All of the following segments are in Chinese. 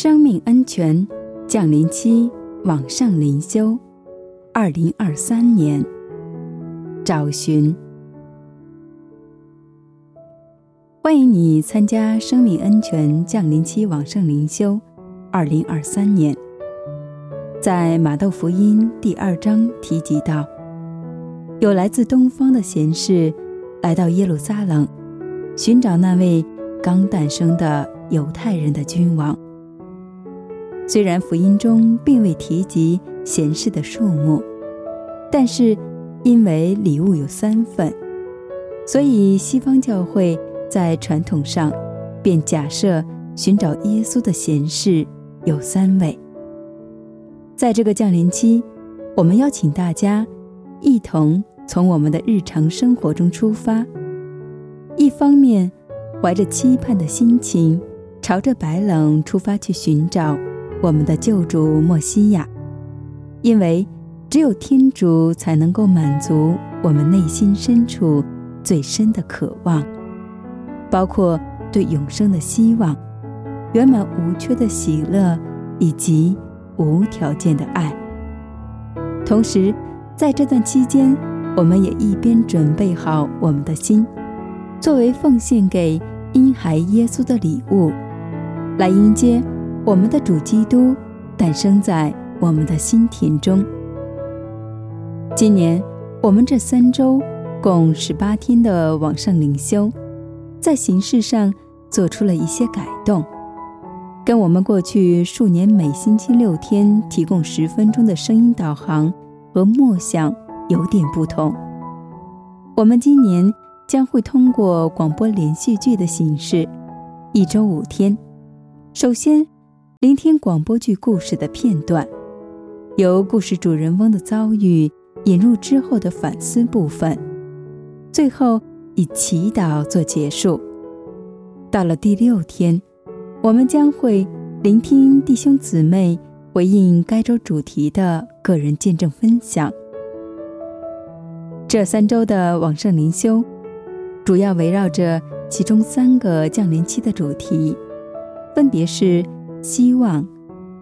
生命恩泉降临期网上灵修，二零二三年找寻。欢迎你参加生命恩泉降临期网上灵修，二零二三年。在马窦福音第二章提及到，有来自东方的贤士来到耶路撒冷，寻找那位刚诞生的犹太人的君王。虽然福音中并未提及贤士的数目，但是因为礼物有三份，所以西方教会在传统上便假设寻找耶稣的贤士有三位。在这个降临期，我们邀请大家一同从我们的日常生活中出发，一方面怀着期盼的心情，朝着白冷出发去寻找。我们的救主莫西亚，因为只有天主才能够满足我们内心深处最深的渴望，包括对永生的希望、圆满无缺的喜乐以及无条件的爱。同时，在这段期间，我们也一边准备好我们的心，作为奉献给婴孩耶稣的礼物，来迎接。我们的主基督诞生在我们的心田中。今年我们这三周共十八天的网上灵修，在形式上做出了一些改动，跟我们过去数年每星期六天提供十分钟的声音导航和默想有点不同。我们今年将会通过广播连续剧的形式，一周五天。首先。聆听广播剧故事的片段，由故事主人翁的遭遇引入之后的反思部分，最后以祈祷做结束。到了第六天，我们将会聆听弟兄姊妹回应该周主题的个人见证分享。这三周的网上灵修，主要围绕着其中三个降临期的主题，分别是。希望、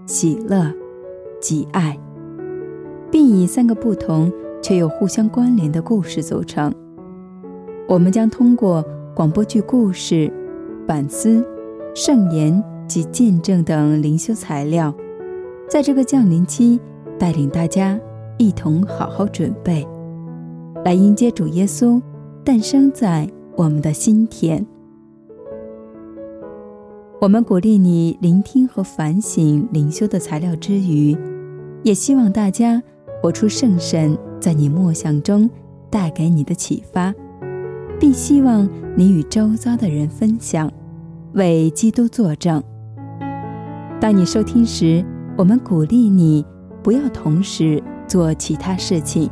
喜乐、及爱，并以三个不同却又互相关联的故事组成。我们将通过广播剧故事、反思、圣言及见证等灵修材料，在这个降临期带领大家一同好好准备，来迎接主耶稣诞生在我们的心田。我们鼓励你聆听和反省灵修的材料之余，也希望大家活出圣神在你默想中带给你的启发，并希望你与周遭的人分享，为基督作证。当你收听时，我们鼓励你不要同时做其他事情，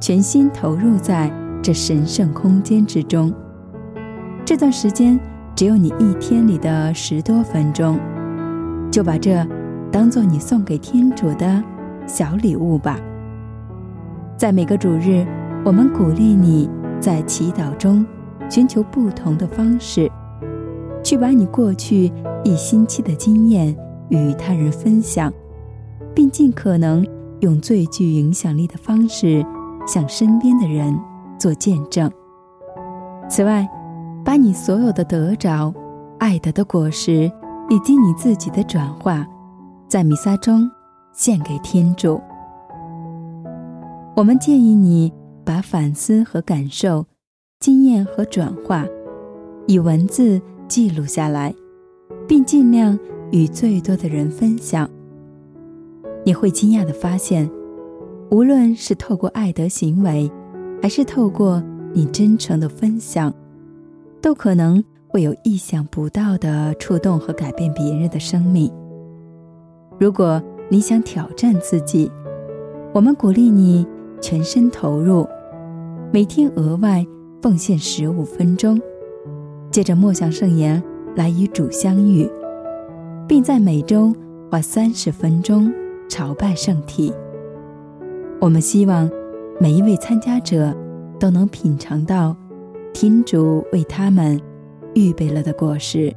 全心投入在这神圣空间之中。这段时间。只有你一天里的十多分钟，就把这当做你送给天主的小礼物吧。在每个主日，我们鼓励你在祈祷中寻求不同的方式，去把你过去一星期的经验与他人分享，并尽可能用最具影响力的方式向身边的人做见证。此外，把你所有的得着、爱德的果实，以及你自己的转化，在弥撒中献给天主。我们建议你把反思和感受、经验和转化，以文字记录下来，并尽量与最多的人分享。你会惊讶地发现，无论是透过爱德行为，还是透过你真诚的分享。都可能会有意想不到的触动和改变别人的生命。如果你想挑战自己，我们鼓励你全身投入，每天额外奉献十五分钟，借着默想圣言来与主相遇，并在每周花三十分钟朝拜圣体。我们希望每一位参加者都能品尝到。天主为他们预备了的果实。